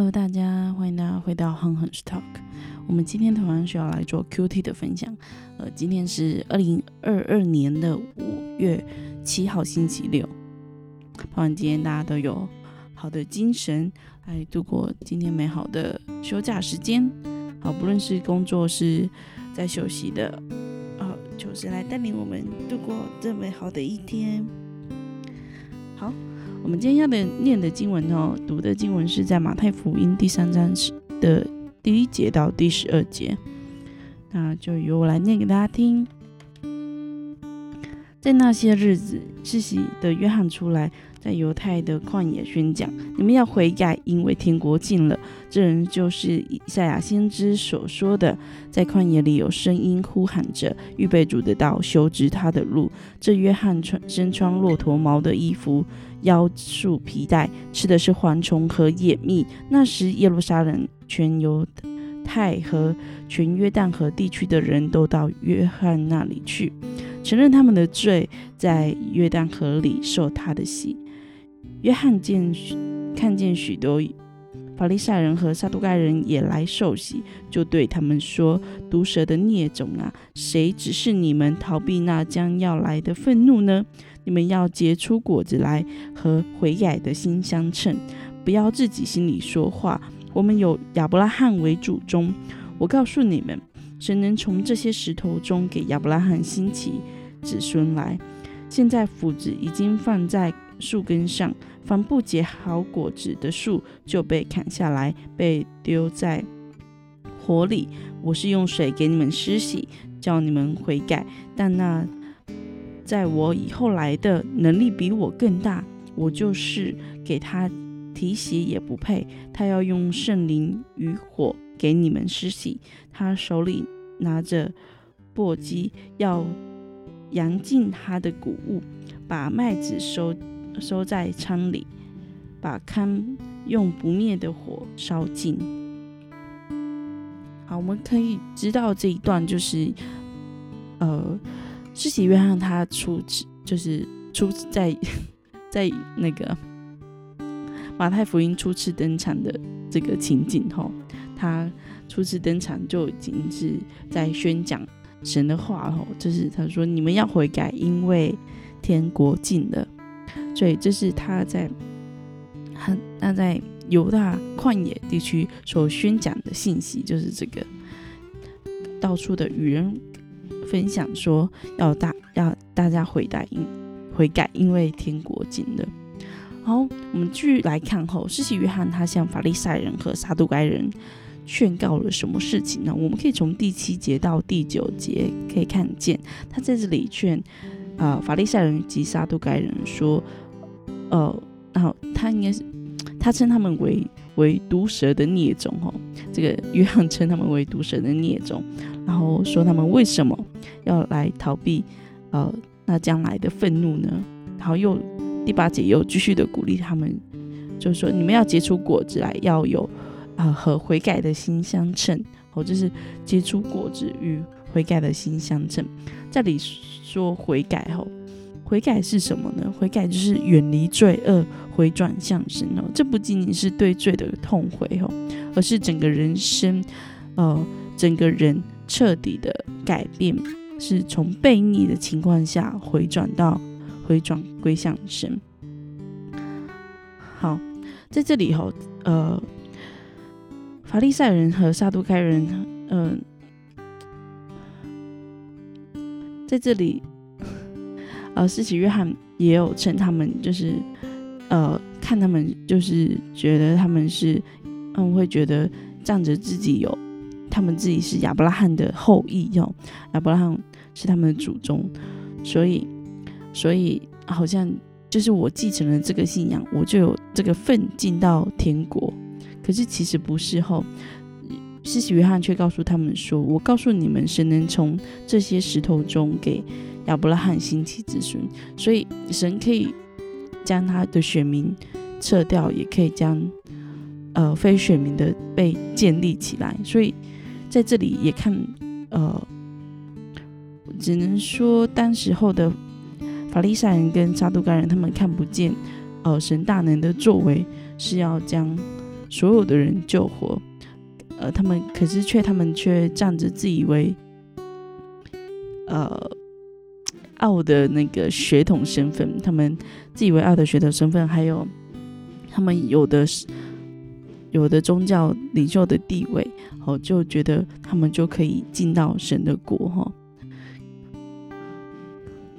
Hello，大家欢迎大家回到哼哼 Talk。我们今天同样需要来做 QT 的分享。呃，今天是二零二二年的五月七号，星期六。希望今天大家都有好的精神来度过今天美好的休假时间。好，不论是工作是在休息的，呃，求神来带领我们度过这美好的一天。好。我们今天要的念的经文哦，读的经文是在马太福音第三章的第一节到第十二节，那就由我来念给大家听。在那些日子，世袭的约翰出来。在犹太的旷野宣讲，你们要悔改，因为天国近了。这人就是以赛亚先知所说的，在旷野里有声音呼喊着，预备主的道，修直他的路。这约翰穿身穿骆驼毛的衣服，腰束皮带，吃的是蝗虫和野蜜。那时耶路撒冷全犹太和全约旦河地区的人都到约翰那里去，承认他们的罪，在约旦河里受他的洗。约翰见看见许多法利赛人和撒都该人也来受洗，就对他们说：“毒蛇的孽种啊，谁指示你们逃避那将要来的愤怒呢？你们要结出果子来，和悔改的心相称。不要自己心里说话。我们有亚伯拉罕为祖宗。我告诉你们，神能从这些石头中给亚伯拉罕兴起子孙来。现在斧子已经放在树根上。”凡不结好果子的树就被砍下来，被丢在火里。我是用水给你们施洗，叫你们悔改。但那在我以后来的能力比我更大，我就是给他提鞋也不配。他要用圣灵与火给你们施洗。他手里拿着簸箕，要扬尽他的谷物，把麦子收。收在仓里，把糠用不灭的火烧尽。好，我们可以知道这一段就是，呃，施洗约翰他初次就是初次在 在那个马太福音初次登场的这个情景吼，他初次登场就已经是在宣讲神的话吼，就是他说你们要悔改，因为天国近了。所以这是他在很那在犹大旷野地区所宣讲的信息，就是这个到处的与人分享说要大要大家悔改，因悔改，因为天国近了。好，我们继续来看后，施洗约翰他向法利赛人和撒都该人劝告了什么事情呢？我们可以从第七节到第九节可以看见，他在这里劝。啊，法利赛人及撒都该人说，呃，然后他应该是他称他们为为毒蛇的孽种哦，这个约翰称他们为毒蛇的孽种，然后说他们为什么要来逃避呃那将来的愤怒呢？然后又第八节又继续的鼓励他们，就是说你们要结出果子来，要有啊和悔改的心相称，哦，就是结出果子与悔改的心相称，这里。说悔改后，悔改是什么呢？悔改就是远离罪恶，回转向神哦。这不仅仅是对罪的痛悔哦，而是整个人生，呃，整个人彻底的改变，是从悖逆的情况下回转到回转归向神。好，在这里哈，呃，法利赛人和撒都该人，嗯。在这里，呃，施洗约翰也有称他们，就是呃，看他们就是觉得他们是，嗯，会觉得仗着自己有，他们自己是亚伯拉罕的后裔哟，亚伯拉罕是他们的祖宗，所以，所以好像就是我继承了这个信仰，我就有这个份进到天国，可是其实不是后。施洗约翰却告诉他们说：“我告诉你们，神能从这些石头中给亚伯拉罕兴起子孙，所以神可以将他的选民撤掉，也可以将呃非选民的被建立起来。所以在这里也看呃，只能说当时候的法利赛人跟撒都该人，他们看不见呃神大能的作为，是要将所有的人救活，呃，他们可是却他们却仗着自以为呃傲的那个血统身份，他们自以为傲的血统身份，还有他们有的是有的宗教领袖的地位，哦，就觉得他们就可以进到神的国哈。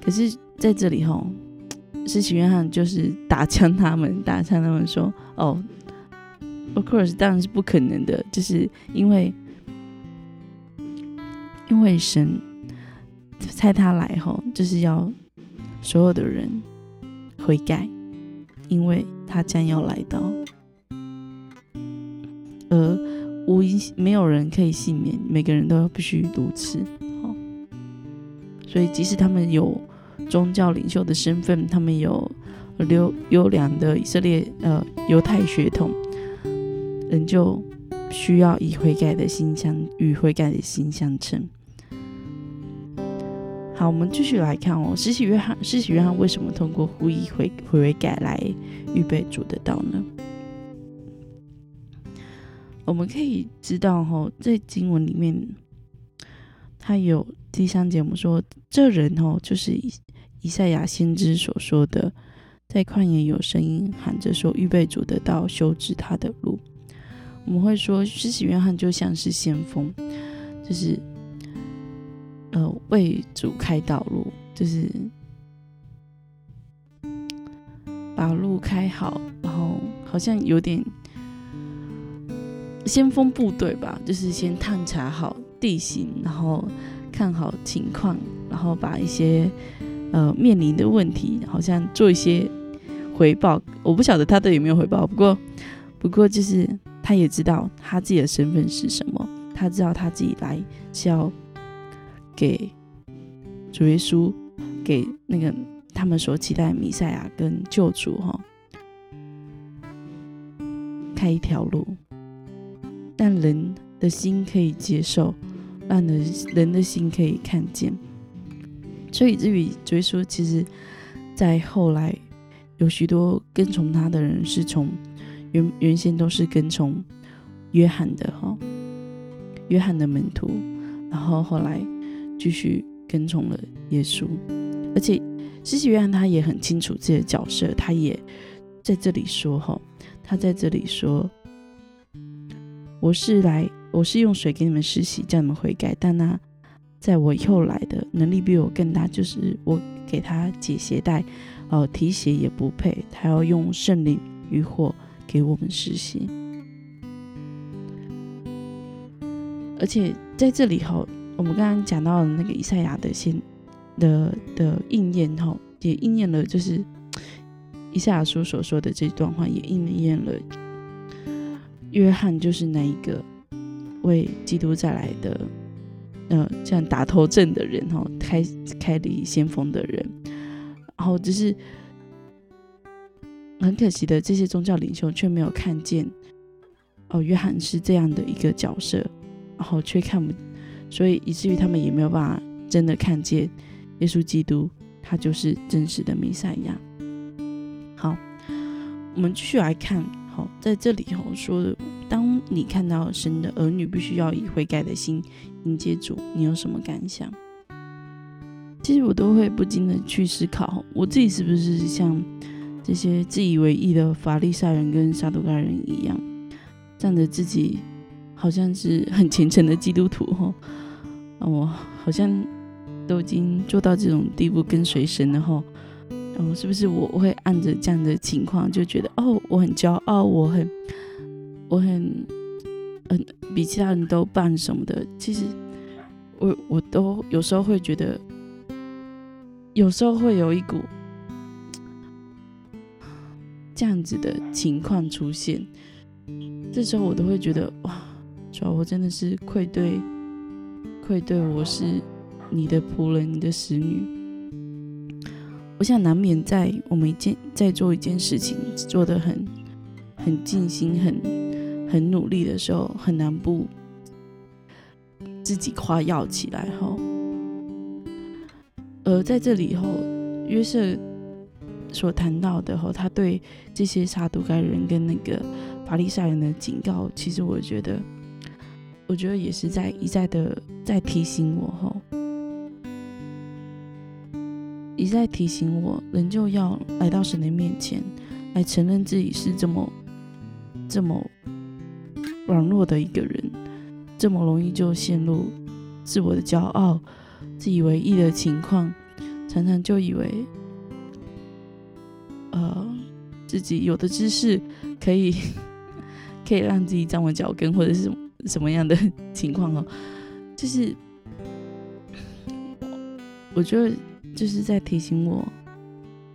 可是在这里哈。施洗约翰就是打枪他们，打枪他们说：“哦，of course，当然是不可能的，就是因为因为神猜他来后，就是要所有的人悔改，因为他将要来到，而无一没有人可以幸免，每个人都必须如此。好，所以即使他们有。”宗教领袖的身份，他们有优优良的以色列呃犹太血统，仍旧需要以悔改的心相与悔改的心相称。好，我们继续来看哦，施洗约翰，施洗约翰为什么通过呼吁悔悔改来预备主的道呢？我们可以知道哈，在经文里面，他有第三节，我们说这人哦，就是以。以赛亚先知所说的，在旷野有声音喊着说：“预备主的道，修直他的路。”我们会说，施洗约翰就像是先锋，就是呃为主开道路，就是把路开好，然后好像有点先锋部队吧，就是先探查好地形，然后看好情况，然后把一些。呃，面临的问题好像做一些回报，我不晓得他的有没有回报。不过，不过就是他也知道他自己的身份是什么，他知道他自己来是要给主耶稣，给那个他们所期待的弥赛亚跟救主哈，开一条路，让人的心可以接受，让人人的心可以看见。所以至于追溯，其实，在后来有许多跟从他的人是从原原先都是跟从约翰的哈，约翰的门徒，然后后来继续跟从了耶稣，而且施洗约翰他也很清楚自己的角色，他也在这里说哈，他在这里说，我是来，我是用水给你们施洗，叫你们悔改，但那。在我以后来的能力比我更大，就是我给他解鞋带，呃，提鞋也不配，他要用圣灵与火给我们施洗。而且在这里哈，我们刚刚讲到那个以赛亚的先的的应验哈，也应验了，就是以赛亚书所说的这段话，也应验了。约翰就是那一个为基督再来的。嗯，像打头阵的人哈，开开立先锋的人，然后只是很可惜的，这些宗教领袖却没有看见哦，约翰是这样的一个角色，然后却看不，所以以至于他们也没有办法真的看见耶稣基督，他就是真实的弥赛亚。好，我们继续来看，好，在这里哈说的，当你看到神的儿女必须要以悔改的心。迎接主，你有什么感想？其实我都会不禁的去思考，我自己是不是像这些自以为意的法利赛人跟撒都该人一样，仗着自己好像是很虔诚的基督徒哈，我好像都已经做到这种地步，跟随神了哈，嗯，是不是我会按着这样的情况就觉得哦，我很骄傲，我很，我很。嗯，比其他人都棒什么的，其实我我都有时候会觉得，有时候会有一股这样子的情况出现，这时候我都会觉得哇，主要我真的是愧对，愧对我是你的仆人，你的使女。我想难免在我们一件在做一件事情做的很很尽心很。很努力的时候，很难不自己夸耀起来哈。而在这里后，约瑟所谈到的哈，他对这些杀毒该人跟那个法利赛人的警告，其实我觉得，我觉得也是在一再的在提醒我吼，一再提醒我，人就要来到神的面前，来承认自己是这么这么软弱的一个人，这么容易就陷入自我的骄傲、自以为意的情况，常常就以为，呃。自己有的知识可以 可以让自己站稳脚跟，或者是什么什么样的 情况哦？就是我觉得就是在提醒我，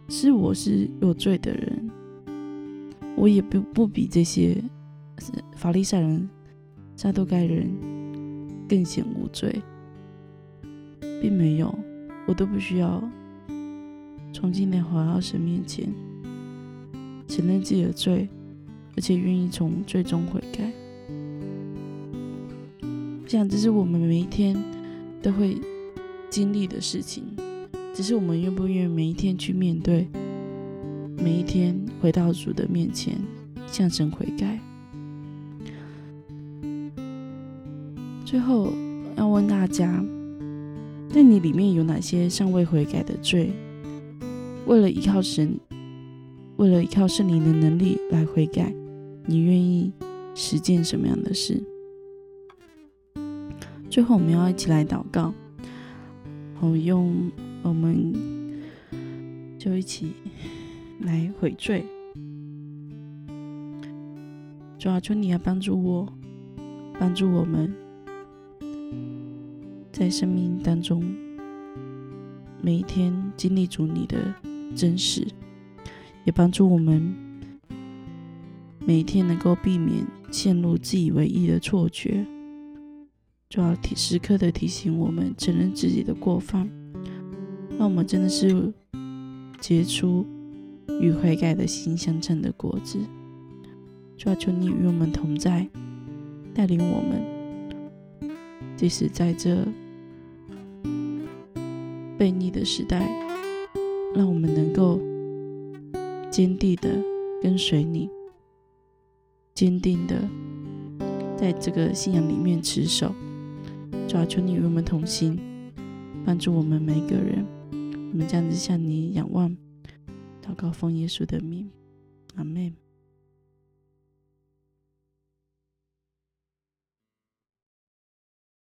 是我是有罪的人，我也不不比这些法利赛人、撒都该人更显无罪，并没有，我都不需要重新的回到神面前。承认自己的罪，而且愿意从最终悔改。我想这是我们每一天都会经历的事情，只是我们愿不愿意每一天去面对，每一天回到主的面前向神悔改。最后要问大家，在你里面有哪些尚未悔改的罪？为了依靠神。为了依靠圣灵的能力来悔改，你愿意实践什么样的事？最后，我们要一起来祷告，好用我们就一起来悔罪。主啊，求你要帮助我，帮助我们，在生命当中每一天经历主你的真实。也帮助我们每一天能够避免陷入自以为意的错觉，就要提时刻的提醒我们承认自己的过犯，让我们真的是结出与悔改的心相称的果子。就要求你与我们同在，带领我们，即使在这悖逆的时代，让我们能够。坚定的跟随你，坚定的在这个信仰里面持守。主啊，求你与我们同行，帮助我们每一个人。我们这样子向你仰望，祷告奉耶稣的名，阿门。